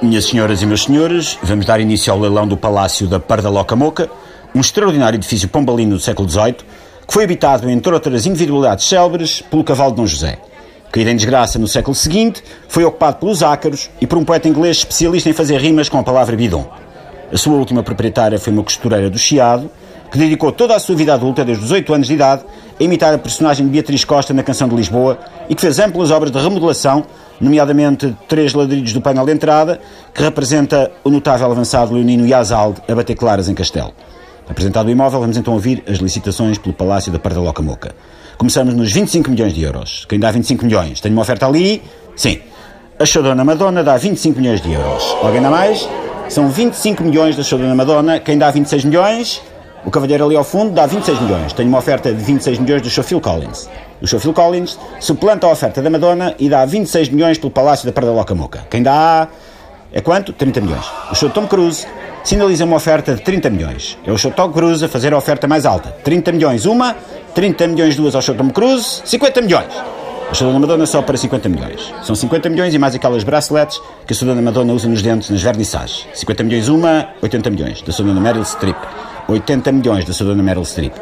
Minhas senhoras e meus senhores, vamos dar início ao leilão do Palácio da Pardaloca Moca, um extraordinário edifício pombalino do século XVIII, que foi habitado, entre outras individualidades célebres, pelo cavalo de Dom José. Caído em desgraça no século seguinte, foi ocupado pelos ácaros e por um poeta inglês especialista em fazer rimas com a palavra bidon. A sua última proprietária foi uma costureira do Chiado, que dedicou toda a sua vida adulta, desde os 8 anos de idade, a imitar a personagem de Beatriz Costa na Canção de Lisboa e que fez amplas obras de remodelação nomeadamente três ladrilhos do painel de entrada, que representa o notável avançado leonino Yazalde a bater claras em Castelo. Apresentado o imóvel, vamos então ouvir as licitações pelo Palácio da Pardaloca Moca. Começamos nos 25 milhões de euros. Quem dá 25 milhões? Tenho uma oferta ali? Sim. A Chodona Madonna dá 25 milhões de euros. Alguém dá mais? São 25 milhões da Chodona Madonna. Quem dá 26 milhões? O cavalheiro ali ao fundo dá 26 milhões. Tenho uma oferta de 26 milhões do Phil Collins. O Phil Collins suplanta a oferta da Madonna e dá 26 milhões pelo Palácio da Parda Loca Moca. Quem dá é quanto? 30 milhões. O show Tom Cruise sinaliza uma oferta de 30 milhões. É o show Tom Cruise a fazer a oferta mais alta. 30 milhões uma, 30 milhões duas ao show Tom Cruise, 50 milhões. A da Madonna só para 50 milhões. São 50 milhões e mais aquelas braceletes que a da Madonna usa nos dentes, nas vernissagens. 50 milhões uma, 80 milhões. Da da Meryl Streep. 80 milhões da sua dona Meryl Streep.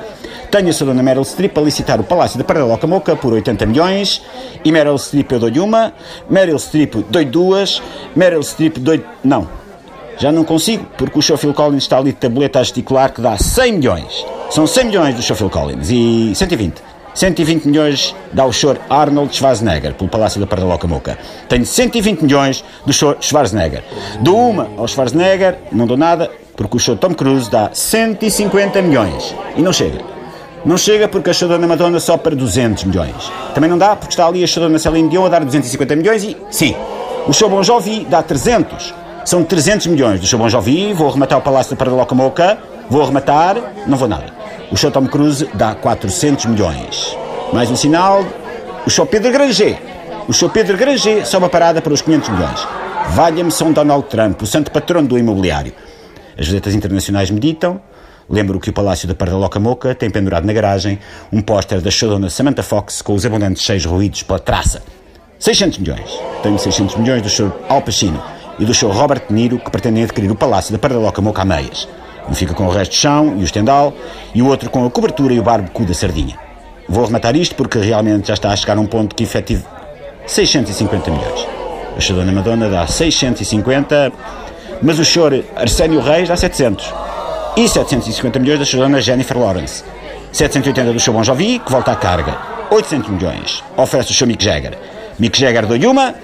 Tenho a sua dona Meryl Streep a licitar o Palácio da Paraloca Moca por 80 milhões e Meryl Streep eu dou-lhe uma, Meryl Streep dou-lhe duas, Meryl Streep dou-lhe... Não, já não consigo, porque o show Collins está ali de tableta a gesticular que dá 100 milhões. São 100 milhões do show Collins e 120. 120 milhões dá o show Arnold Schwarzenegger pelo Palácio da Pardaloca Moca. Tenho 120 milhões do show Schwarzenegger. Dou uma ao Schwarzenegger, não dou nada, porque o show Tom Cruise dá 150 milhões. E não chega. Não chega porque a show da Madonna só para 200 milhões. Também não dá porque está ali a show da Celine Dion a dar 250 milhões e, sim, o show Bon Jovi dá 300. São 300 milhões do show Bon Jovi, vou arrematar o Palácio da Loca Moca, vou arrematar, não vou nada. O show Tom Cruise dá 400 milhões. Mais um sinal, o show Pedro Granger. O show Pedro Granger só uma parada para os 500 milhões. Valha-me São Donald Trump, o santo patrono do imobiliário. As visitas internacionais meditam. Lembro que o Palácio da Pardaloca Moca tem pendurado na garagem um póster da showdona Samantha Fox com os abundantes cheios ruídos pela traça. 600 milhões. Tenho 600 milhões do show Al Pacino e do show Robert De Niro que pretendem adquirir o Palácio da Pardaloca Moca a meias. Um fica com o resto de chão e o estendal e o outro com a cobertura e o barbecu da sardinha. Vou arrematar isto porque realmente já está a chegar a um ponto que efetivo 650 milhões. A Shadona Madonna dá 650 mas o senhor Arsénio Reis dá 700. E 750 milhões da sua Jennifer Lawrence. 780 do seu Bon Jovi, que volta à carga. 800 milhões. Oferece o seu Mick Jagger. Mick Jagger dou-lhe uma,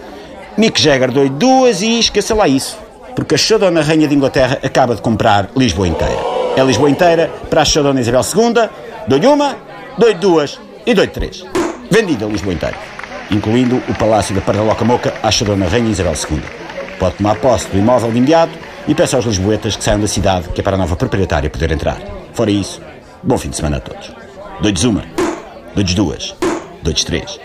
Mick Jagger dou-lhe duas e esqueça lá isso. Porque a Shadona Rainha de Inglaterra acaba de comprar Lisboa inteira. É Lisboa inteira para a Shadona Isabel II. Dou-lhe uma, dou-lhe duas e dou-lhe três. Vendida Lisboa inteira. Incluindo o Palácio da Pardaloca Moca à Shadona Rainha Isabel II. Pode tomar posse do imóvel de imediato e peça aos lisboetas que saiam da cidade, que é para a nova proprietária poder entrar. Fora isso, bom fim de semana a todos. Doides uma, doides duas, doides três.